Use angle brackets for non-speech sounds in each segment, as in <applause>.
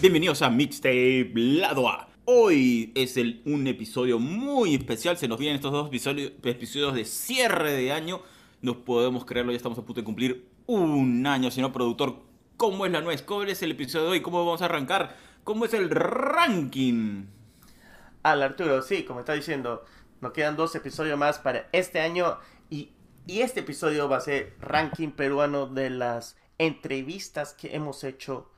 Bienvenidos a Mixtape Lado. Hoy es un episodio muy especial. Se nos vienen estos dos episodios, episodios de cierre de año. No podemos creerlo, ya estamos a punto de cumplir un año. Señor productor, ¿cómo es la nuez? ¿Cómo es el episodio de hoy? ¿Cómo vamos a arrancar? ¿Cómo es el ranking? Al Arturo, sí, como está diciendo, nos quedan dos episodios más para este año y, y este episodio va a ser ranking peruano de las entrevistas que hemos hecho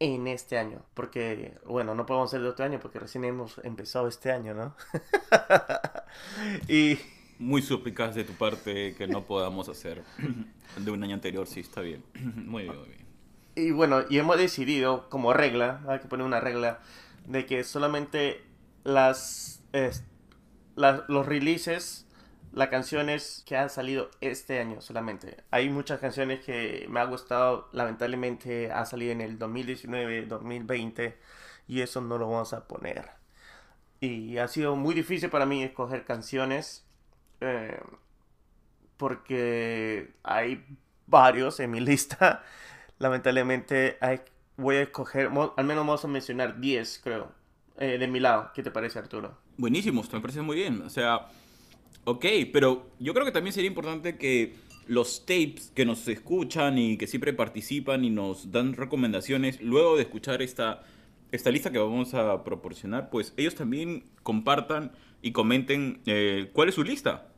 en este año. Porque, bueno, no podemos hacer de otro año porque recién hemos empezado este año, ¿no? <laughs> y... Muy suspicaz de tu parte que no podamos hacer de un año anterior, sí, está bien. Muy bien, muy bien. Y bueno, y hemos decidido como regla, hay que poner una regla, de que solamente las, es- las- los releases, las canciones que han salido este año solamente. Hay muchas canciones que me ha gustado, lamentablemente ha salido en el 2019, 2020 y eso no lo vamos a poner. Y ha sido muy difícil para mí escoger canciones eh, porque hay varios en mi <laughs> lista. Lamentablemente hay, voy a escoger, al menos vamos a mencionar 10 creo, eh, de mi lado. ¿Qué te parece Arturo? Buenísimo, me parece muy bien. O sea, ok, pero yo creo que también sería importante que los tapes que nos escuchan y que siempre participan y nos dan recomendaciones, luego de escuchar esta, esta lista que vamos a proporcionar, pues ellos también compartan y comenten eh, cuál es su lista.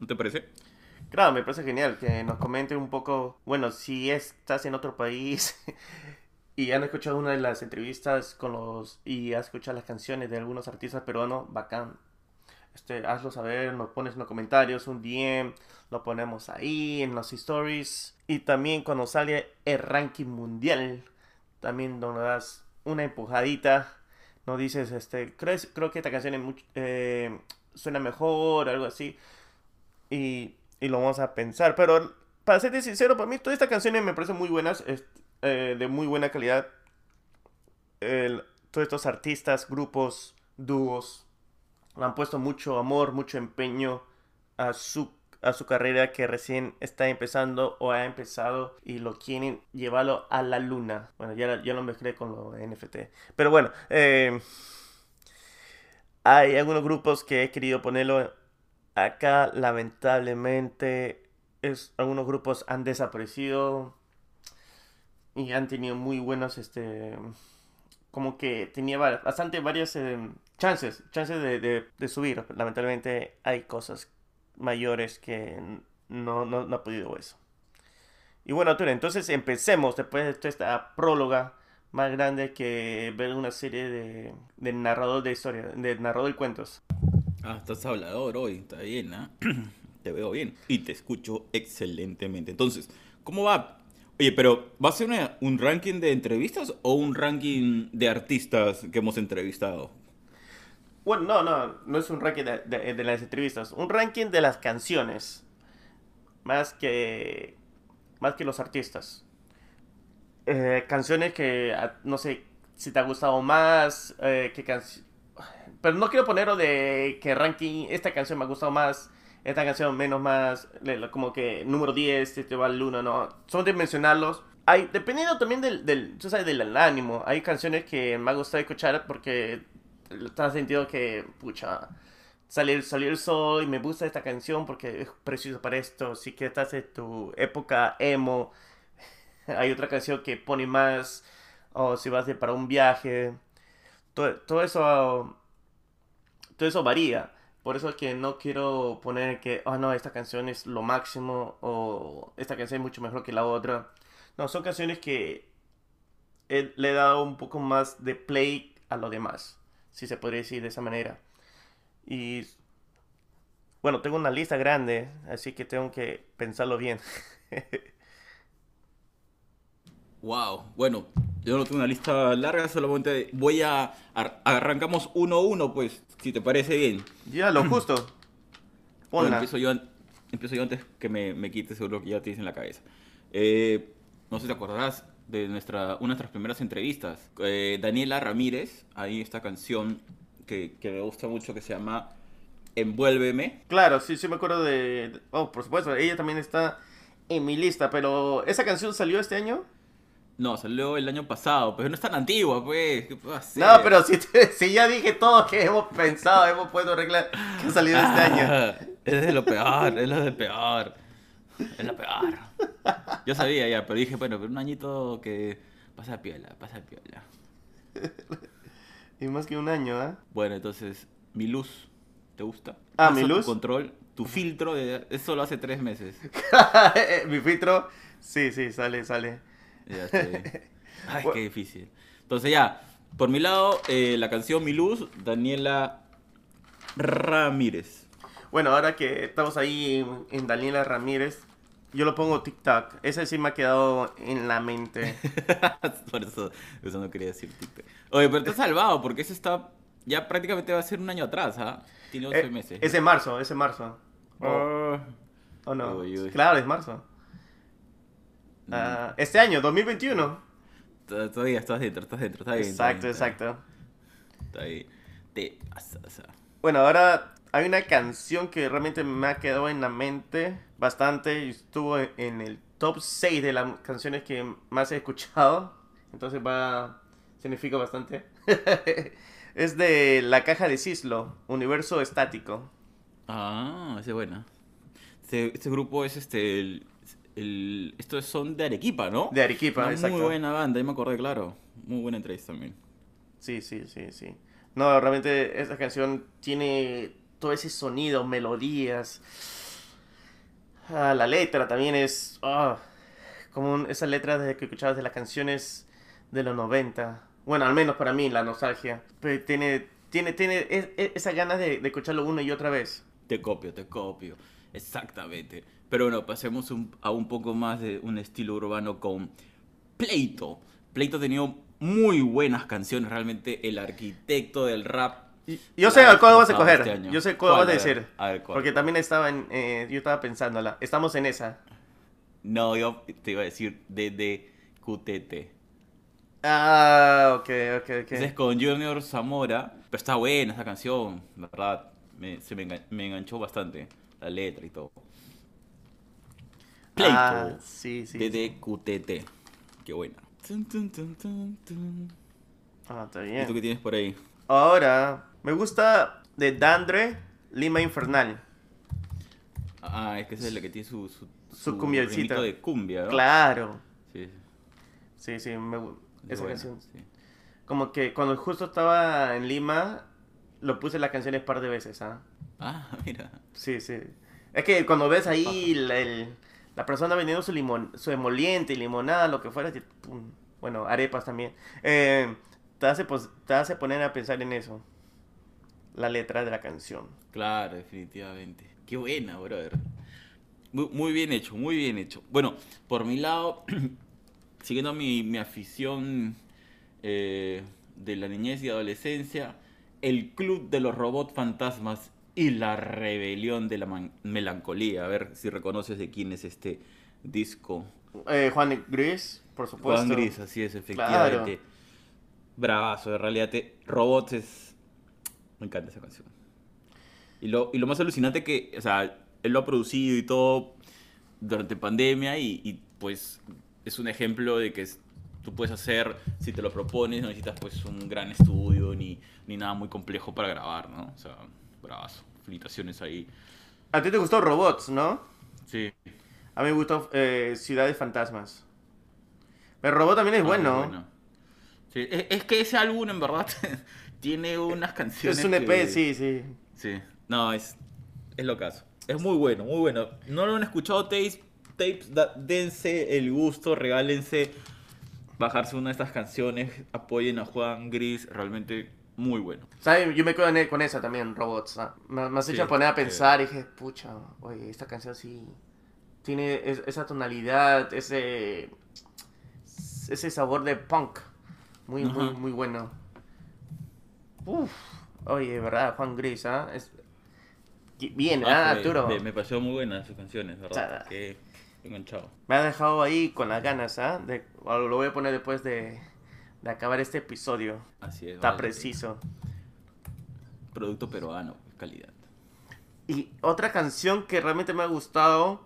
¿No te parece? Claro, me parece genial que nos comenten un poco, bueno, si estás en otro país <laughs> y han escuchado una de las entrevistas con los y has escuchado las canciones de algunos artistas peruanos, bacán. Este, hazlo saber, nos pones en los comentarios, un DM, lo ponemos ahí en los stories. Y también cuando sale el ranking mundial, también nos das una empujadita. Nos dices, este, ¿crees, creo que esta canción es much- eh, suena mejor, algo así. Y, y lo vamos a pensar. Pero para serte sincero, para mí todas estas canciones me parecen muy buenas, eh, de muy buena calidad. El- todos estos artistas, grupos, dúos, le han puesto mucho amor, mucho empeño a su, a su carrera que recién está empezando o ha empezado y lo quieren llevarlo a la luna. Bueno, ya, ya lo mezclé con lo NFT. Pero bueno, eh, hay algunos grupos que he querido ponerlo acá. Lamentablemente, es, algunos grupos han desaparecido y han tenido muy buenos, este, como que tenía bastante varias eh, chances, chances de, de- de subir. Lamentablemente hay cosas mayores que no, no, no ha podido eso. Y bueno, Arturo, entonces empecemos después de esta próloga más grande que ver una serie de, de narrador de historia, de narrador de cuentos. Ah, estás hablador hoy, está bien, ¿ah? <clears throat> Te veo bien y te escucho excelentemente. Entonces, ¿cómo va? Oye, pero ¿va a ser una- un ranking de entrevistas o un ranking de artistas que hemos entrevistado? Bueno, no, no, no es un ranking de, de- de las entrevistas, un ranking de las canciones, más que, más que los artistas. Eh, canciones que, ah, no sé, si te ha gustado más, eh, qué canción... Pero no quiero ponerlo de que ranking, esta canción me ha gustado más, esta canción menos más, como que número 10, este va al 1, no. Son de mencionarlos. Hay, dependiendo también del, del, sabes, del ánimo. Hay canciones que me ha gustado escuchar porque está sentido que, pucha, salió, salió el sol y me gusta esta canción porque es precioso para esto. Si que estás en tu época emo, <laughs> hay otra canción que pone más, o si vas de para un viaje. Todo, todo eso, todo eso varía. Por eso es que no quiero poner que, oh no, esta canción es lo máximo o esta canción es mucho mejor que la otra. No, son canciones que he- le he dado un poco más de play a lo demás, si se podría decir de esa manera. Y bueno, tengo una lista grande, así que tengo que pensarlo bien. <laughs> Wow, bueno, yo no tengo una lista larga, solamente voy a... ar- arrancamos uno a uno, pues, si te parece bien. ya, lo <clears throat> justo. Bueno, empiezo yo, empiezo yo antes que me, me quites seguro que ya tienes en la cabeza. Eh, no sé si te acordarás de nuestra, una de nuestras primeras entrevistas. Eh, Daniela Ramírez, ahí esta canción que, que me gusta mucho que se llama Envuélveme. Claro, sí, sí me acuerdo de... Oh, por supuesto, ella también está en mi lista, pero ¿esa canción salió este año? No, salió el año pasado, pero no es tan antigua, pues. ¿Qué puedo hacer? No, pero si, te- <laughs> si ya dije todo que hemos pensado, hemos puesto reglas que ha salido este año. Ah, Es de lo peor, es lo de peor. Es lo peor. Yo sabía ya, pero dije, bueno, pero un añito que pasa piola, pasa piola. <laughs> Y más que un año, ¿ah? Bueno, entonces, mi luz, ¿te gusta? Ah, Paso mi luz. Tu control, tu filtro, de, eso lo hace tres meses. <laughs> Mi filtro, sí, sí, sale, sale. Ya estoy. <laughs> Ay, qué difícil. Entonces ya, por mi lado, eh, la canción Mi Luz, Daniela Ramírez. Bueno, ahora que estamos ahí en Daniela Ramírez, yo lo pongo TikTok. Ese sí me ha quedado en la mente. <laughs> por eso, eso no quería decir TikTok. Oye, pero te has salvado, porque ese está, ya prácticamente va a ser un año atrás, ¿ah? Tiene 11 Eh, meses. es de marzo, es de marzo. ¿O Ah, o no? Uy, uy. Claro, es marzo. Ah, este año, 2021. to- Todavía estás dentro, estás dentro, está bien. está Exacto, bien, está bien, exacto. Está bien. Te pasas. ah. Bueno, ahora hay una canción que realmente me ha quedado en la mente bastante y estuvo en el top 6 de las canciones que más he escuchado. Entonces va, significa bastante. <laughs> es de La Caja de Cislo, Universo Estático. Ah, esa es buena. Este, este grupo es este. El, el- estos son de Arequipa, ¿no? De Arequipa, Una exacto. Muy buena banda, ahí me acordé, claro. Muy buena entrevista también. Sí, sí, sí, sí. No, realmente esta canción tiene todo ese sonido, melodías. Ah, la letra también es... ah, como un- esa letra de que escuchabas de las canciones de los 90. Bueno, al menos para mí, la nostalgia. Pero tiene, tiene, tiene es- es- esa ganas de, escucharlo una y otra vez. Te copio, te copio. Exactamente. Pero bueno, pasemos a un poco más de un estilo urbano con Pleito. Pleito ha tenido muy buenas canciones, realmente el arquitecto del rap. Y- Yo sé a cuál vas a coger. este yo sé cuál vas a decir. A ver, ¿cuál? Porque también estaba en... eh, yo estaba pensándola. Estamos en esa. No, yo te iba a decir de QTT. Ah, ok, ok, ok. Ese es con Junior Zamora. Pero está buena esa canción, ¿verdad? Me, se me, engan- me enganchó bastante la letra y todo. Pleito. Ah, sí, sí. de sí. Qué buena. Tun, tun, tun, tun, tun. Ah, está ¿Y tú bien. qué tienes por ahí? Ahora, me gusta de Dandre Lima Infernal. Ah, es que esa es la que tiene su, su, Su cumbiacita. de cumbia, ¿no? Claro. Sí, Sí, sí, me esa buena, canción. sí. Como que cuando justo estaba en Lima, lo puse las canciones un par de veces, ¿ah? Ah, <laughs> mira. Sí, sí. Es que cuando ves ahí la, el- la persona vendiendo su limón, su emoliente, limonada, lo que fuera, pum, bueno, arepas también, eh, te, hace, pos- te hace poner a pensar en eso. La letra de la canción. Claro, definitivamente. Qué buena, brother. Muy, muy bien hecho, muy bien hecho. Bueno, por mi lado, <clears throat> siguiendo mi, mi afición eh, de la niñez y adolescencia, el Club de los Robots Fantasmas y la Rebelión de la Melancolía. A ver si reconoces de quién es este disco. Eh, Juan Gris, por supuesto. Juan Gris, así es, efectivamente. Claro. Bravazo, en realidad. te- Robots es. Me encanta esa canción. Y lo, y lo más alucinante que, o sea, él lo ha producido y todo durante pandemia y, y, pues es un ejemplo de que es- tú puedes hacer, si te lo propones, no necesitas pues un gran estudio ni, ni nada muy complejo para grabar, ¿no? O sea, bravazo. Felicitaciones ahí. A ti te gustó Robots, ¿no? Sí. A mí me gustó eh, Ciudades Fantasmas. Pero Robot también es Ah, bueno. Sí, es, es que ese álbum en verdad <laughs> tiene unas canciones. Es un EP, que- sí, sí. Sí, no, es, es lo caso. Es muy bueno, muy bueno. No lo han escuchado tapes, tapes da- dense el gusto, regálense bajarse una de estas canciones, apoyen a Juan Gris, realmente muy bueno. ¿Sabes? Yo me quedo con esa también, Robots. Me, me has Sí, hecho poner a sí. pensar y dije, pucha, oye, esta canción sí. Tiene es- esa tonalidad, ese. Ese sabor de punk. Muy, muy, muy bueno. Uf. Oye, ¿verdad? Juan Gris, ¿ah? Es... Bien, ¿ah, Ah, me, Arturo? me, me pareció muy buena sus canciones, ¿verdad? Que enganchado. Me ha dejado ahí con las ganas, ¿ah? Lo voy a poner después de, de acabar este episodio. Así es. Está vale. preciso. Producto peruano, calidad. Y otra canción que realmente me ha gustado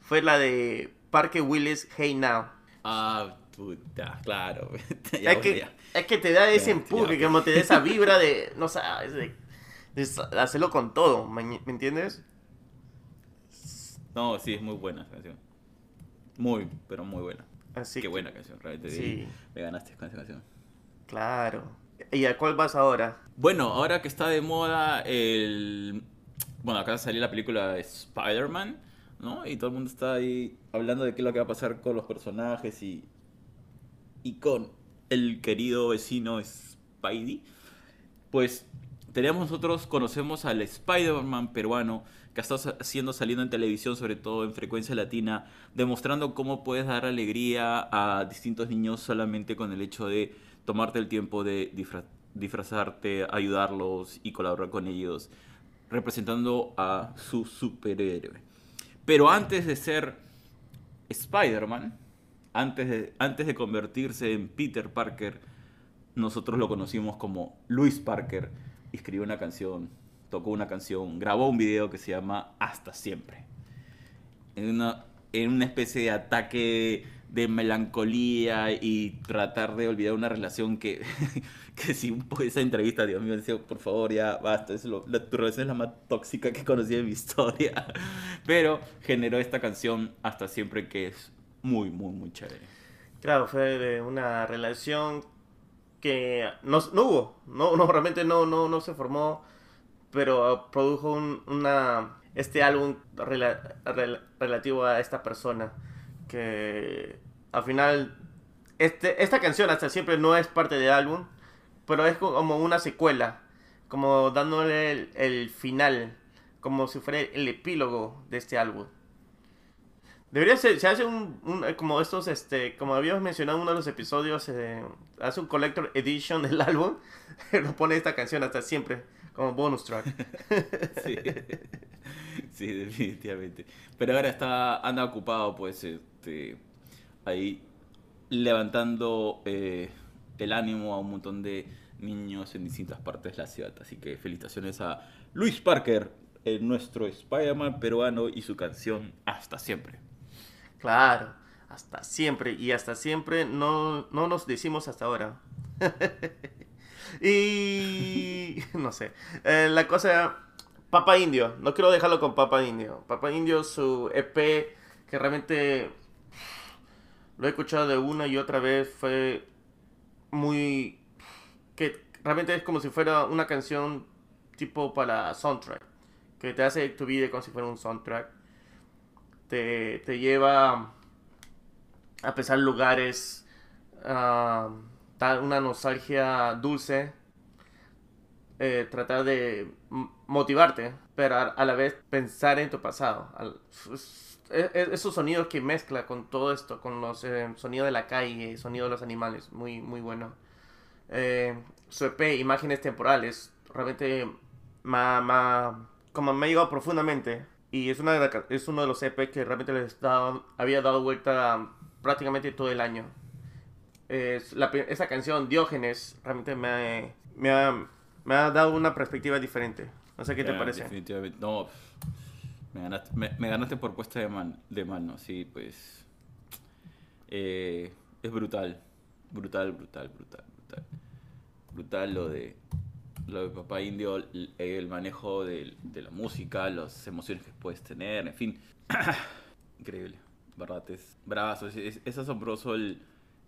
fue la de Parque Willis Hey Now. Ah, puta, claro. <laughs> Ya, es, que, es, que, te da ese empuje, como te da esa vibra de, <laughs> no sabes, de, hacerlo con todo, ¿me, entiendes? No, sí, es muy buena esa canción. Muy, pero muy buena. Así Qué buena canción, realmente. Sí. Me ganaste con esa canción. Claro. ¿Y a cuál vas ahora? Bueno, ahora que está de moda el... Bueno, acá salió la película de Spider-Man, ¿no? Y todo el mundo está ahí hablando de qué es lo que va a pasar con los personajes y, y con el querido vecino Spidey. Pues tenemos nosotros, conocemos al Spider-Man peruano que estado haciendo saliendo en televisión, sobre todo en frecuencia latina, demostrando cómo puedes dar alegría a distintos niños solamente con el hecho de tomarte el tiempo de disfrazarte, ayudarlos y colaborar con ellos, representando a su superhéroe. Pero antes de ser Spider-Man, antes de, antes de convertirse en Peter Parker, nosotros lo conocimos como Luis Parker. Escribió una canción, tocó una canción, grabó un video que se llama Hasta Siempre. En una, en una especie de ataque de melancolía y tratar de olvidar una relación que, <laughs> que si esa entrevista, Dios mío, decía, por favor, ya basta, es lo, la, tu relación es la más tóxica que conocí en mi historia. <laughs> Pero generó esta canción hasta siempre que es muy, muy, muy chévere. Claro, fue de una relación que no, no hubo, no, no, realmente no, no, no se formó, pero produjo un, una, este álbum relativo a esta persona que al final este, esta canción hasta siempre no es parte del álbum, pero es como una secuela, como dándole el, final, como si fuera el epílogo de este álbum. Debería ser, se hace un, como estos, este, como habíamos mencionado en uno de los episodios, eh, hace un collector edition del álbum, <laughs> lo pone esta canción hasta siempre, como bonus track. <laughs> sí. sí, definitivamente. Pero ahora está, anda ocupado, pues, este, ahí levantando eh, el ánimo a un montón de niños en distintas partes de la ciudad. Así que felicitaciones a Luis Parker, nuestro Spider-Man peruano y su canción Hasta siempre. Claro, hasta siempre. Y hasta siempre no, no nos decimos hasta ahora. <laughs> y <laughs> no sé. Eh, la cosa Papa Indio, no quiero dejarlo con Papa Indio. Papa Indio, su EP, que realmente lo he escuchado de una y otra vez, fue muy... que realmente es como si fuera una canción tipo para soundtrack, que te hace tu vida como si fuera un soundtrack. Te, lleva a pesar lugares, uh, una nostalgia dulce eh, tratar de motivarte, pero a, la vez pensar en tu pasado. E, esos sonidos que mezcla con todo esto, con los eh, sonidos de la calle, sonidos de los animales, muy, muy bueno. Eh, su EP, Imágenes Temporales, realmente como me ha profundamente. Y es, una es uno de los EP que realmente les había dado vuelta prácticamente todo el año. esa canción, Diógenes, realmente me, me ha me ha dado una perspectiva diferente. No sé qué te parece. Definitivamente. No, me ganaste, por puesta de, man, de mano, sí, pues. Eh, es brutal. Brutal, brutal, brutal, brutal. Brutal lo de lo de Papá Indio, el, manejo de, la música, las emociones que puedes tener, en fin. <coughs> Increíble. ¿Verdad? Es. Es, asombroso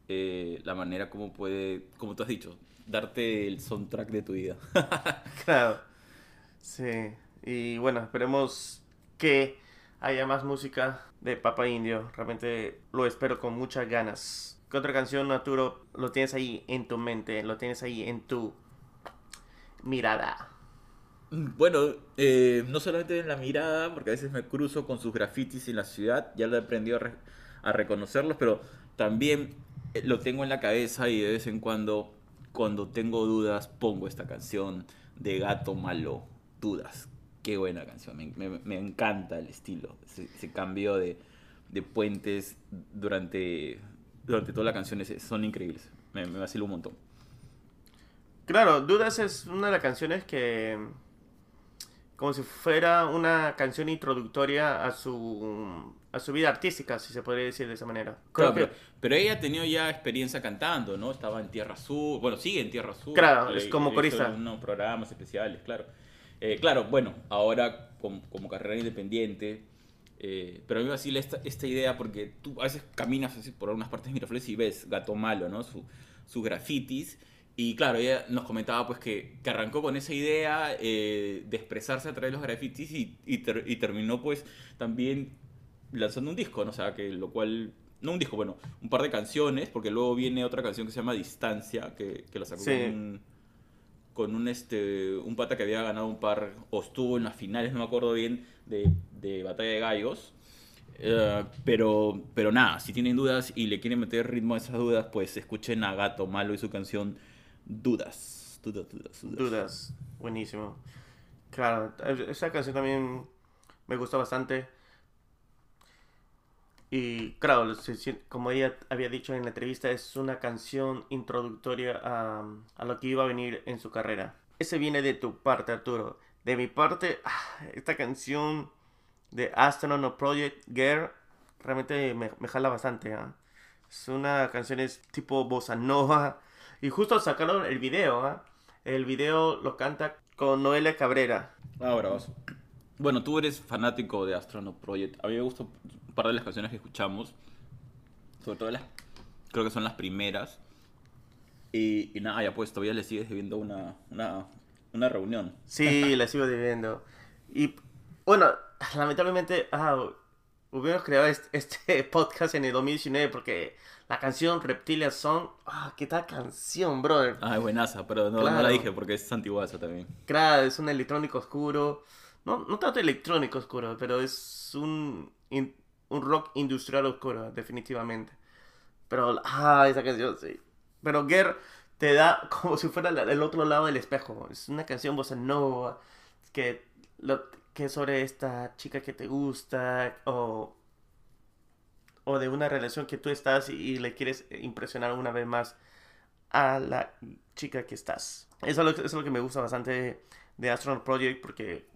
eh, la manera como puede, como tú has dicho, darte el soundtrack de tu vida. <laughs> claro. Sí. Y bueno, esperemos que haya más música de Papa Indio. Realmente lo espero con muchas ganas. ¿Qué otra canción, Arturo, lo tienes ahí en tu mente? Lo tienes ahí en tu mirada. Bueno, eh, no solamente en la mirada, porque a veces me cruzo con sus grafitis en la ciudad, ya lo he aprendido a, reconocerlos, pero también eh, lo tengo en la cabeza y de vez en cuando cuando tengo dudas pongo esta canción de Gato Malo, Dudas. Qué buena canción, me, encanta el estilo, ese, cambio de, puentes durante, durante toda la canción son increíbles, me, me vacilo un montón. Claro, Dudas es una de las canciones que como si fuera una canción introductoria a su a su vida artística, si se podría decir de esa manera. Creo que... pero, ella ha tenido ya experiencia cantando, ¿no? Estaba en Tierra Azul, bueno, sigue en Tierra Azul. Claro, es como corista. Unos programas especiales, claro. Eh, claro, bueno, ahora como, como carrera independiente, eh, pero a mí me vacila esta, esta idea porque tú a veces caminas así por algunas partes de Miraflores y ves Gato Malo, ¿no? Su, sus grafitis. Y claro, ella nos comentaba pues que, que arrancó con esa idea eh, de expresarse a través de los grafitis y, y, y, terminó pues también lanzando un disco, ¿no? O sea, que lo cual... No un disco, bueno, un par de canciones, porque luego viene otra canción que se llama Distancia, que, que la sacó con, un, con un, este, un pata que había ganado un par, o estuvo en las finales, no me acuerdo bien, de, de Batalla de Gallos. Uh, pero, pero nada, si tienen dudas y le quieren meter ritmo a esas dudas, pues escuchen a Gato Malo y su canción Dudas. Dudas, dudas, dudas. Dudas, buenísimo. Claro, esa canción también me gustó bastante. Y claro, como ella había dicho en la entrevista, es una canción introductoria a, a lo que iba a venir en su carrera. Ese viene de tu parte, Arturo. De mi parte, ah, esta canción de Astronaut Project Girl realmente me, me jala bastante. ¿ah? Es una canción es tipo bossa nova. Y justo sacaron el video. ¿ah? El video lo canta con Noelia Cabrera. Ah, bravazo. Bueno, tú eres fanático de Astronaut Project. A mí me gustó un par de las canciones que escuchamos. Sobre todo las. Creo que son las primeras. Y, nada, ya pues todavía le sigues debiendo una, una, una reunión. Sí, <laughs> le sigo debiendo. Y bueno, lamentablemente ah, hubiéramos creado <laughs> este, podcast en el 2019 porque la canción Reptilian Song, ah, qué tal canción, brother. Ah, es buenaza, pero no, no la dije porque es antiguaza también. Claro, es un electrónico oscuro. No, no tanto electrónico oscuro, pero es un, un rock industrial oscuro, definitivamente. Pero, ah, esa canción, sí. Pero Ger te da como si fuera el otro lado del espejo. Es una canción bossa nova que, lo, que sobre esta chica que te gusta o, o de una relación que tú estás y, le quieres impresionar una vez más a la chica que estás. Eso es lo, que me gusta bastante de Astronaut Project porque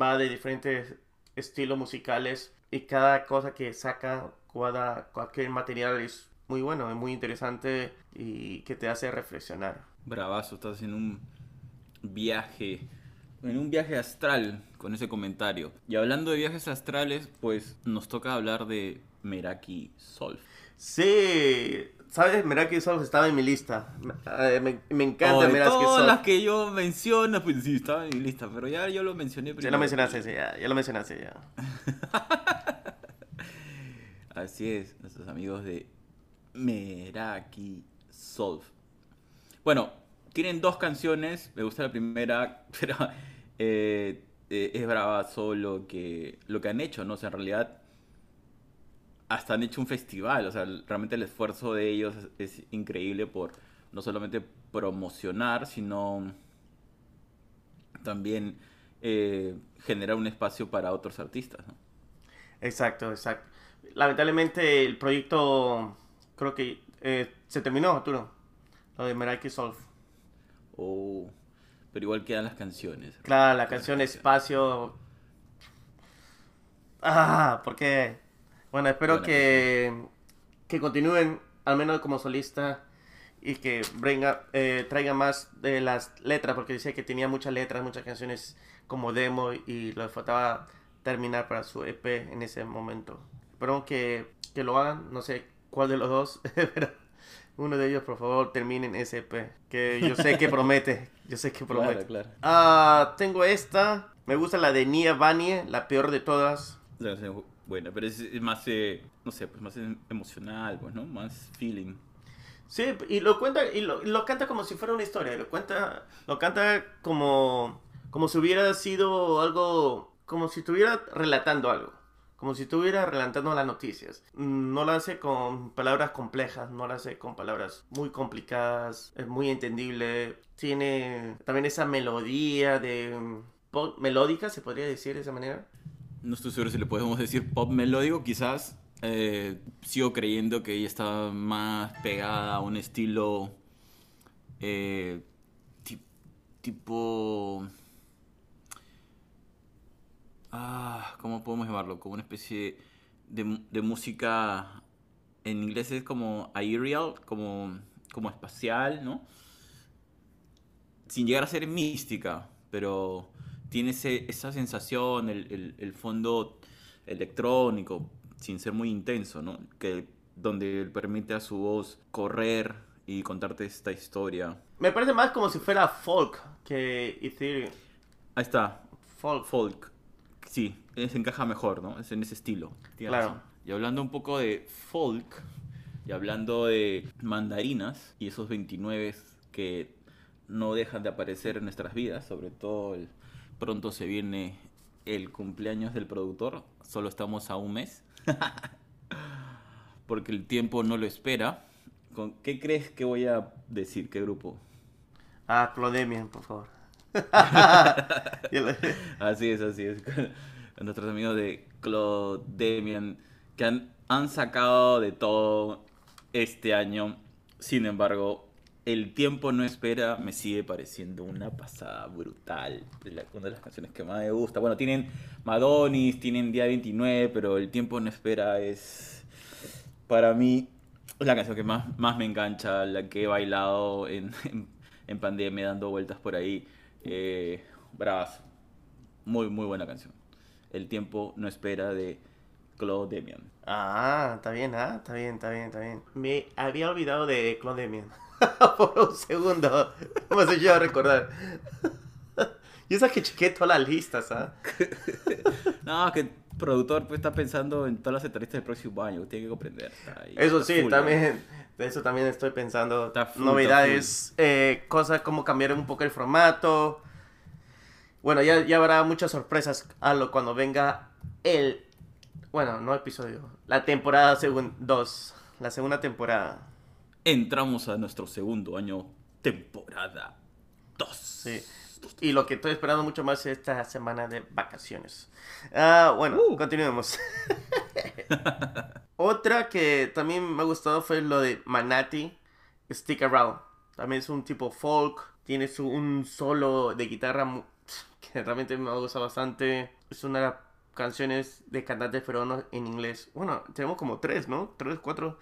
va de diferentes estilos musicales y cada cosa que saca, cada, cualquier material es muy bueno, es muy interesante y que te hace reflexionar. Bravazo, estás en un viaje, en un viaje astral con ese comentario. Y hablando de viajes astrales, pues nos toca hablar de Meraki Sol. Sí, ¿Sabes? Meraki Solf estaba en mi lista. Me, me encanta Meraki Solf. Todas las que yo menciono, pues sí, estaba en mi lista, pero ya yo lo mencioné primero. Ya lo mencionaste, sí, ya, ya lo mencionaste, ya. <laughs> Así es, nuestros amigos de Meraki Solf. Bueno, tienen dos canciones, me gusta la primera, <laughs> pero eh, eh, es brava solo que lo que han hecho, ¿no? O sea, en realidad hasta han hecho un festival, o sea, realmente el esfuerzo de ellos es, increíble por no solamente promocionar, sino también eh, generar un espacio para otros artistas. ¿no? Exacto, exacto. Lamentablemente el proyecto creo que eh, se terminó, Arturo. Lo de Meraki Solve. Oh, pero igual quedan las canciones. Claro, la canción Espacio. Ah, ¿por qué? Bueno, espero que, que continúen, al menos como solista, y que venga, eh, traiga más de las letras, porque decía que tenía muchas letras, muchas canciones como demo y lo faltaba terminar para su EP en ese momento. Espero que, que lo hagan, no sé cuál de los dos, <laughs> pero uno de ellos, por favor, terminen EP, que yo sé que <laughs> promete, yo sé que promete. Claro, claro. Ah, tengo esta, me gusta la de Nia Vanie, la peor de todas buena, pero es, más, eh, no sé, pues más em, emocional, pues, ¿no? Más feeling. Sí, y lo cuenta, y lo, lo, canta como si fuera una historia, lo cuenta, lo canta como, como si hubiera sido algo, como si estuviera relatando algo, como si estuviera relatando las noticias. No lo hace con palabras complejas, no lo hace con palabras muy complicadas, es muy entendible, tiene también esa melodía de... melódica, se podría decir de esa manera no estoy seguro si le podemos decir pop melódico, quizás. Eh, sigo creyendo que ella está más pegada a un estilo eh, tipo Ah, ¿cómo podemos llamarlo? Como una especie de, de música. En inglés es como aerial, como, como espacial, ¿no? Sin llegar a ser mística, pero tiene ese- esa sensación, el, el- el fondo electrónico, sin ser muy intenso, ¿no? Que, donde permite a su voz correr y contarte esta historia. Me parece más como si fuera folk que Ethereum. Ahí está, Folk. folk. Sí, se encaja mejor, ¿no? Es en ese estilo. Claro. razón. Y hablando un poco de folk, y hablando de mandarinas, y esos 29 que no dejan de aparecer en nuestras vidas, sobre todo el- pronto se viene el cumpleaños del productor, solo estamos a un mes, <laughs> porque el tiempo no lo espera. ¿Con ¿Qué crees que voy a decir? ¿Qué grupo? Ah, Clodemian, por favor. <laughs> Así es, así es. Nuestros amigos de Claude Demian, que han, han sacado de todo este año. Sin embargo, el tiempo no espera, me sigue pareciendo una pasada brutal. Una de las canciones que más me gusta. Bueno, tienen Madonis, tienen Día 29, pero el tiempo no espera es, para mí, la canción que más, más me engancha, la que he bailado en, en pandemia, dando vueltas por ahí. Eh, bravas. Muy, muy buena canción. El tiempo no espera de Claude Demian. Ah, está bien, ah, está bien, está bien, está bien. Me había olvidado de Clodemian. <laughs> por un segundo. <laughs> Me yo a recordar. <laughs> y esa que chequé todas las listas, ¿ah? No, que el productor pues, está pensando en todas las entrevistas del próximo año. Tiene que comprender. Eso sí, también. De eso también estoy pensando. Full, Novedades, eh, cosas como cambiar un poco el formato. Bueno, ya, ya habrá muchas sorpresas a lo cuando venga el. Bueno, no episodio. La temporada 2. La segunda temporada. Entramos a nuestro segundo año, temporada 2. Sí. Y lo que estoy esperando mucho más es esta semana de vacaciones. Ah, bueno, Uh. continuemos. <laughs> <laughs> Otra que también me ha gustado fue lo de Manati, Stick Around. También es un tipo folk, tiene su, un solo de guitarra <sniffs> que realmente me gusta bastante. Es una de las canciones de cantantes peruanos en inglés. Bueno, tenemos como tres, ¿no? Tres, cuatro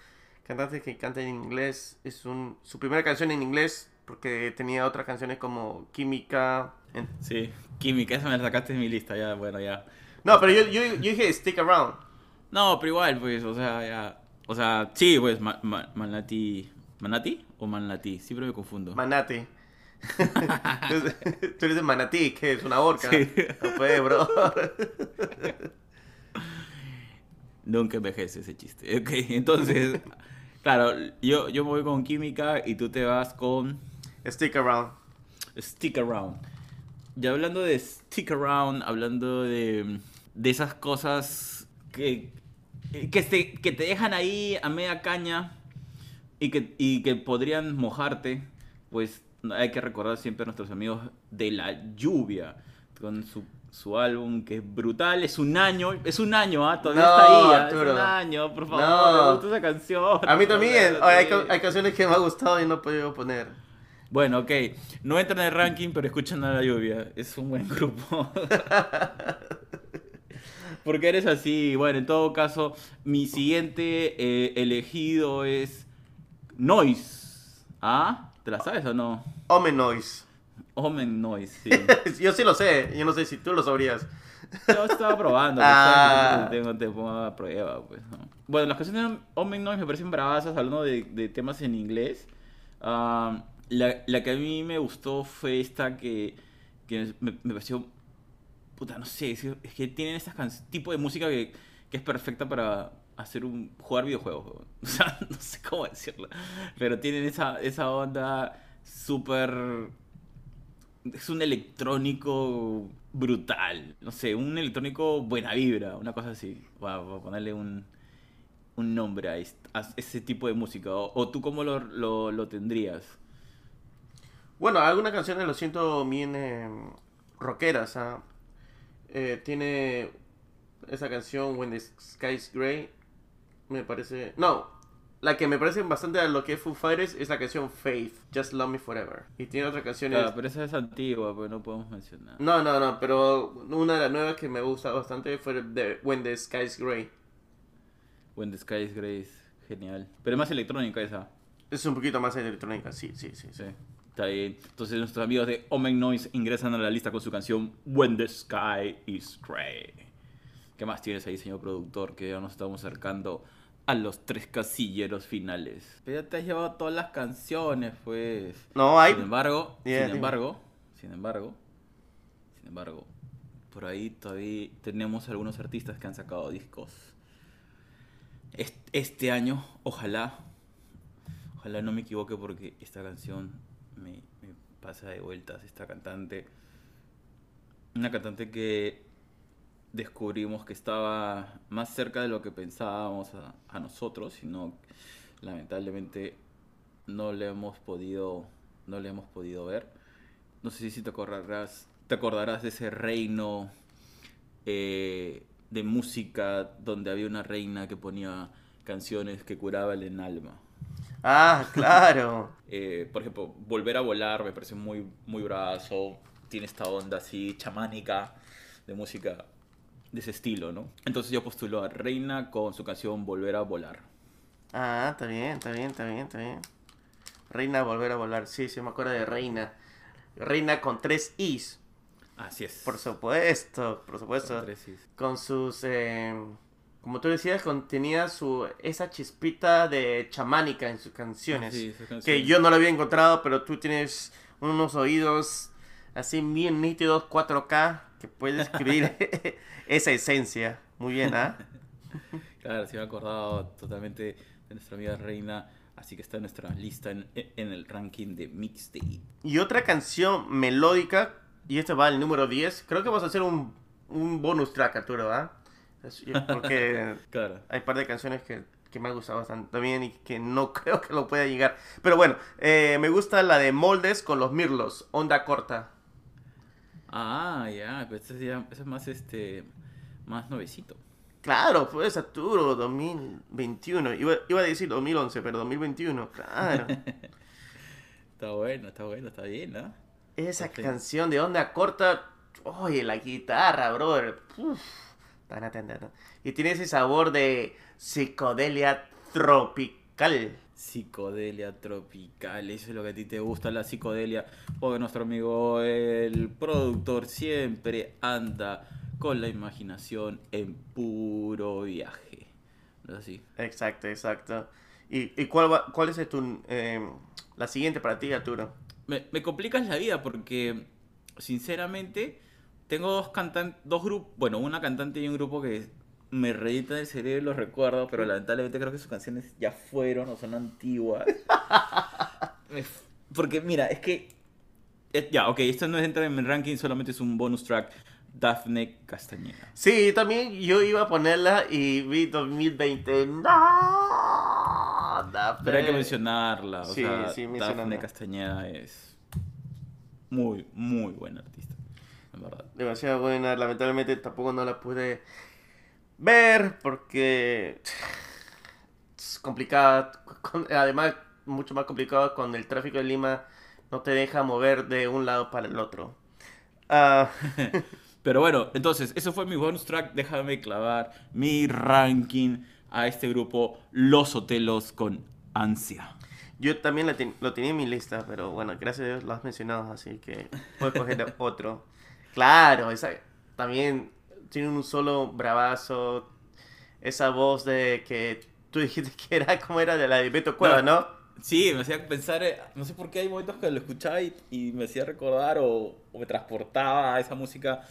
cantantes que cantan en inglés. Es un, su primera canción en inglés, porque tenía otras canciones como Química. en- Sí, Química, esa me la sacaste de mi lista, ya, bueno, ya. No, pero yo, yo, yo dije Stick Around. No, pero igual, pues, o sea, ya. O sea, sí, pues, Ma- Ma- Manati. ¿Manati o Manati? Siempre me confundo. Manati. <laughs> Tú eres de Manatí, que es una orca. Sí. No puede, bro. <laughs> Nunca envejece ese chiste. Ok, entonces, claro, yo, yo me voy con Química y tú te vas con Stick Around. Stick Around. Y hablando de Stick Around, hablando de, de esas cosas que, que, te, que te dejan ahí a media caña y que, y que podrían mojarte, pues hay que recordar siempre a nuestros amigos de la lluvia, con su, su álbum que es brutal, es un año, es un año, ¿ah? todavía No, está ahí, ¿ah? Arturo. es un año, por favor, No. me gusta esa canción. A mí también. Hay, hay canciones que me ha gustado y no he podido poner. Bueno, ok. No entran en el ranking, pero escuchan a la lluvia. Es un buen grupo. <laughs> Porque eres así. Bueno, en todo caso, mi siguiente eh, elegido es Noise. ¿Ah? ¿Te la sabes o no? Omen Noise. Omen Noise, sí. <laughs> Yo sí lo sé. Yo no sé si tú lo sabrías. Yo estaba <laughs> probando. Ah. pues, tengo, te pongo a prueba, pues. ¿no? Bueno, las canciones de Omen Noise me parecen bravasas, hablando de, de temas en inglés. Ah, la, la que a mí me gustó fue esta que, que me, me pareció. Puta, no sé. Es, que tienen este tipo de música que, que es perfecta para hacer un. jugar videojuegos. <laughs> O sea, no sé cómo decirlo. Pero tienen esa, esa onda súper. Es un electrónico brutal. No sé, un electrónico buena vibra, una cosa así. Voy a, ponerle un, un nombre a, ese tipo de música. O, tú cómo lo, lo, lo tendrías. Bueno, algunas canciones lo siento bien eh, rockeras. ¿ah? Eh, tiene esa canción When the Sky's Grey. Me parece. No. la que me parece bastante a lo que es Foo Fighters es la canción Faith, Just Love Me Forever. Y tiene otra canción. Claro, pero esa es antigua, pues no podemos mencionar. No, no, no, pero una de las nuevas que me gusta bastante fue de When the Sky is Grey. When the Sky is Grey es genial. Pero es más electrónica esa. Es un poquito más electrónica, sí, sí, sí. Sí, está bien. Entonces nuestros amigos de Omen Noise ingresan a la lista con su canción When the Sky is Grey. ¿Qué más tienes ahí, señor productor? Que ya nos estamos acercando a los tres casilleros finales. Pero ya te has llevado todas las canciones, pues. No, hay... Sin embargo, Yeah, sin embargo, sin embargo, sin embargo, por ahí todavía tenemos algunos artistas que han sacado discos. Est- Este año, ojalá, ojalá no me equivoque porque esta canción me, pasa de vueltas, esta cantante. Una cantante que descubrimos que estaba más cerca de lo que pensábamos a, nosotros, sino lamentablemente no le hemos podido no le hemos podido ver. No sé si te acordarás te acordarás de ese reino eh, de música donde había una reina que ponía canciones que curaban el alma. Ah, <laughs> claro. Eh, por ejemplo, Volver a volar me parece muy, muy brazo. Tiene esta onda así chamánica de música de ese estilo, ¿no? Entonces yo postulo a Reina con su canción Volver a volar. Ah, está bien, está bien, está bien, está bien. Reina volver a volar. Sí, sí, me acuerdo de Reina. Reina con tres Is. Así es. Por supuesto, por supuesto. Con tres is. Con sus... eh, como tú decías, con- tenía su esa chispita de chamánica en sus canciones. Sí. Que yo no lo había encontrado, pero tú tienes unos oídos así bien nítidos, 4K, que puedes escribir <laughs> esa esencia. Muy bien, ¿ah? <laughs> Claro, sí me he acordado totalmente de nuestra amiga Reina. Así que está en nuestra lista en, en el ranking de mixtape. Y otra canción melódica, y este va al número 10. Creo que vamos a hacer un, un bonus track, Arturo, ¿ah? Es- Porque <laughs> Claro. hay un par de canciones que, que me han gustado bastante también y que no <laughs> creo que lo pueda llegar. Pero bueno, eh, me gusta la de Moldes con los Mirlos, onda corta. Ah, ya, pero ya- ese es más este más nuevecito. Claro, pues Arturo, 2021. Iba, iba a decir 2011, pero 2021, claro. <laughs> Está bueno, está bueno, está bien, ¿no? Esa canción de onda corta, oye, la guitarra, brother. Uf. Y tiene ese sabor de psicodelia tropical. Psicodelia tropical, eso es lo que a ti te gusta, la psicodelia, porque nuestro amigo el productor siempre anda con la imaginación en puro viaje. ¿No es así? Exacto, exacto. ¿Y, y cuál, va- cuál es tu, eh, la siguiente para ti, Arturo? Me, me complicas la vida porque, sinceramente, tengo dos cantantes, dos grupos, bueno, una cantante y un grupo que me reeditan el cerebro y los recuerdo, pero lamentablemente creo que sus canciones ya fueron o son antiguas. <laughs> Porque, mira, es que. eh, ya, ok, esto no entra en mi ranking, solamente es un bonus track. Daphne Castañeda. Sí, también yo iba a ponerla y vi 2020. No, Daphne. Pero hay que mencionarla. O Sí, sea, sí, Daphne. Castañeda es muy, muy buena artista. En verdad. demasiado buena. Lamentablemente tampoco no la pude ver porque es complicada. Además, mucho más complicado con el tráfico de Lima. No te deja mover de un lado para el otro. Ah, <laughs> Pero bueno, entonces, eso fue mi bonus track. Déjame clavar mi ranking a este grupo Los Otelos con ansia. yo también la ten- lo tenía en mi lista, pero bueno, gracias a Dios lo has mencionado, así que puedo coger otro. Claro, esa, también tiene un solo bravazo. Esa voz de que tú dijiste que era como era de la de Beto Cueva, No. ¿no? Sí, me hacía pensar, eh, no sé por qué hay momentos que lo escuchaba y, y me hacía recordar o, o me transportaba a esa música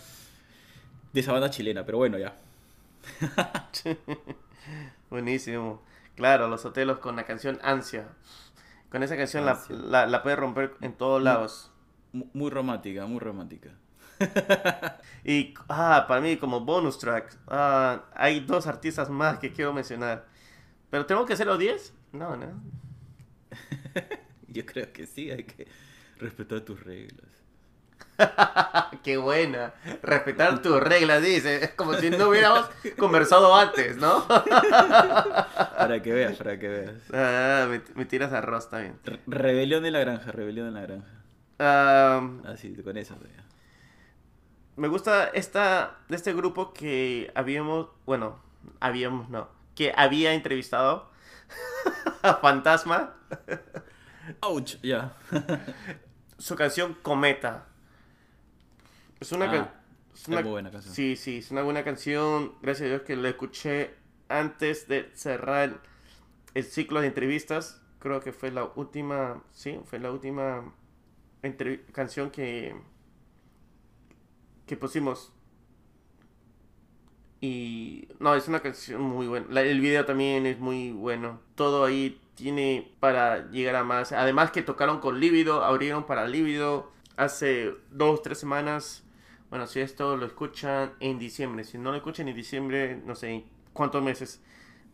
de esa banda chilena, pero bueno, ya. <laughs> Buenísimo. Claro, los hotelos con la canción Ansia. Con esa canción la, Ansia. la, la puedes romper en todos lados. Mu- Muy romántica, muy romántica. <laughs> Y, ah, para mí, como bonus track, ah, hay dos artistas más que quiero mencionar. ¿Pero tengo que hacerlo 10? No, no. <laughs> Yo creo que sí, hay que respetar tus reglas. <laughs> Qué buena. Respetar tus reglas, dice. Es como si no hubiéramos conversado antes, ¿no? Para que veas, para que veas. Ah, me, me tiras arroz también. Re- rebelión de la granja, rebelión de la granja. Ah, Así, con eso. ya. Me gusta esta de este grupo que habíamos, bueno, habíamos no, que había entrevistado <laughs> a Fantasma, Ouch, ya. <laughs> su canción Cometa. Es una, Ah, can- es una- muy buena canción. Sí, sí, es una buena canción. Gracias a Dios que la escuché antes de cerrar el ciclo de entrevistas. Creo que fue la última, sí, fue la última canción que que pusimos. Y no, es una canción muy buena. La- el video también es muy bueno. Todo ahí tiene para llegar a más. Además que tocaron con Lívido, abrieron para Lívido hace dos, tres semanas. Bueno, si esto lo escuchan en diciembre. Si no lo escuchan en diciembre, no sé cuántos meses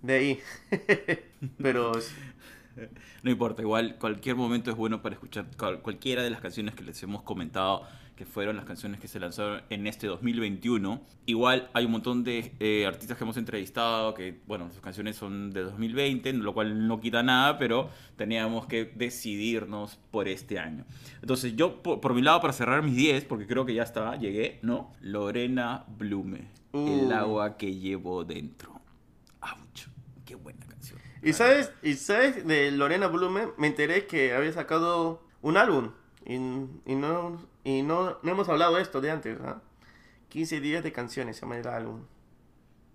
de ahí. <laughs> Pero <laughs> No importa, igual cualquier momento es bueno para escuchar cual- cualquiera de las canciones que les hemos comentado, que fueron las canciones que se lanzaron en este 2021. Igual hay un montón de eh, artistas que hemos entrevistado, que bueno, sus canciones son de 2020, lo cual no quita nada, pero teníamos que decidirnos por este año. Entonces yo, por, por mi lado, para cerrar mis 10, porque creo que ya está, llegué, ¿no? Lorena Blume, el Uh. agua que llevo dentro. ¡Auch! ¡Qué buena canción! Y sabes, y sabes de Lorena Blume, me enteré que había sacado un álbum. Y, y no, y no, no hemos hablado de esto de antes, ¿ah? 15 días de canciones se llama el álbum.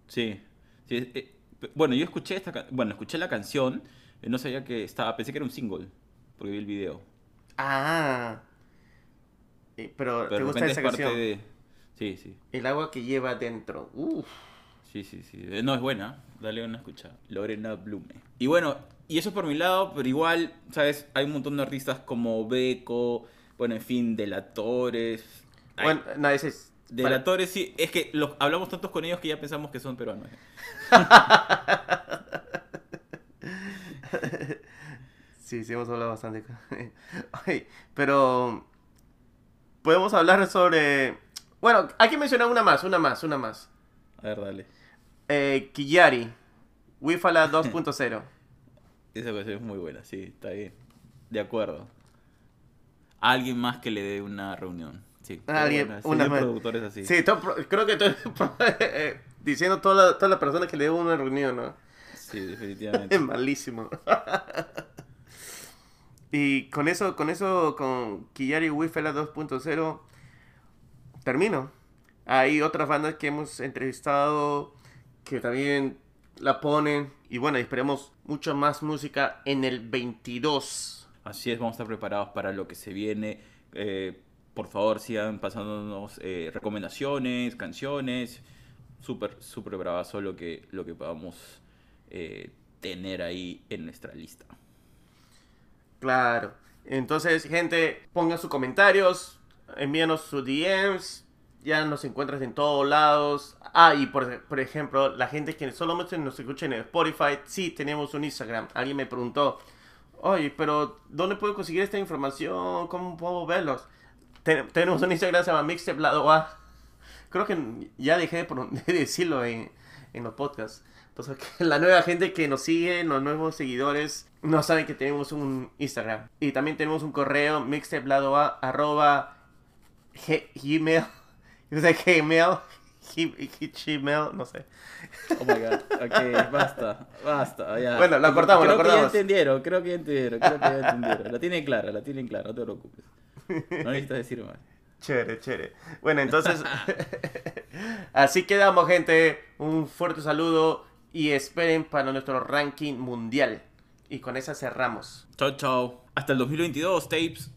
Sí. sí, eh, bueno, yo escuché esta bueno, escuché la canción, eh, no sabía que estaba, pensé que era un single, porque vi el video. Ah. Eh, pero, Pero ¿te gusta esa es canción? de Sí, sí. El agua que lleva dentro. Uf. Sí, sí, sí. No, es buena. Dale una escucha. Lorena Blume. Y bueno, y eso por mi lado, pero igual, ¿sabes? Hay un montón de artistas como Beco, bueno, en fin, Delatores. Ay, Bueno, no, ese es. Delatores, sí. Es que los, hablamos tantos con ellos que ya pensamos que son peruanos. <laughs> Sí, sí, hemos hablado bastante. Ay, <laughs> pero. Podemos hablar sobre. Bueno, hay que mencionar una más, una más, una más. A ver, dale. Eh, Kiyari. Wifala <laughs> 2.0. Esa canción es muy buena, sí, está bien. De acuerdo. Alguien más que le dé una reunión. Sí. pero Alguien- bueno, una productores así. Sí, todo creo que estoy <laughs> eh, diciendo todas las todas las personas que le debo una reunión, ¿no? Sí, <laughs> definitivamente. Es malísimo. <laughs> y con eso, con eso, con Kiyari Wifela 2.0, termino. Hay otras bandas que hemos entrevistado que también la ponen. Y bueno, esperemos mucho más música en el 22. Así es, vamos a estar preparados para lo que se viene. Eh, por favor, sigan pasándonos eh, recomendaciones, canciones. Súper, súper bravazo lo que, lo que podamos eh, tener ahí en nuestra lista. Claro. Entonces, gente, pongan sus comentarios, envíanos sus DMs, ya nos encuentras en todos lados. Ah, y por, ejemplo, la gente que solamente nos escucha en Spotify, sí tenemos un Instagram. Alguien me preguntó, oye, pero ¿dónde puedo conseguir esta información? ¿Cómo puedo verlos? Ten- tenemos un Instagram, se llama Mixtape Lado A. Creo que ya dejé de, <laughs> decirlo en, en los podcasts. Pues que <laughs> la nueva gente que nos sigue, los nuevos seguidores, no saben que tenemos un Instagram. Y también tenemos un correo, mixtapeladoa, arroba, gmail, <laughs> o sea, gmail, gmail, no sé. Oh my god, ok, basta, basta. Ya. Bueno, la cortamos, creo la que ya cortamos. entendieron, creo que ya entendieron, creo que ya entendieron. La tienen clara, la tienen clara, no te preocupes. No necesitas decir más. Chévere, chévere. Bueno, entonces, <laughs> así quedamos, gente. Un fuerte saludo y esperen para nuestro ranking mundial. Y con esa cerramos. Chao, chao. Hasta el 2022, tapes.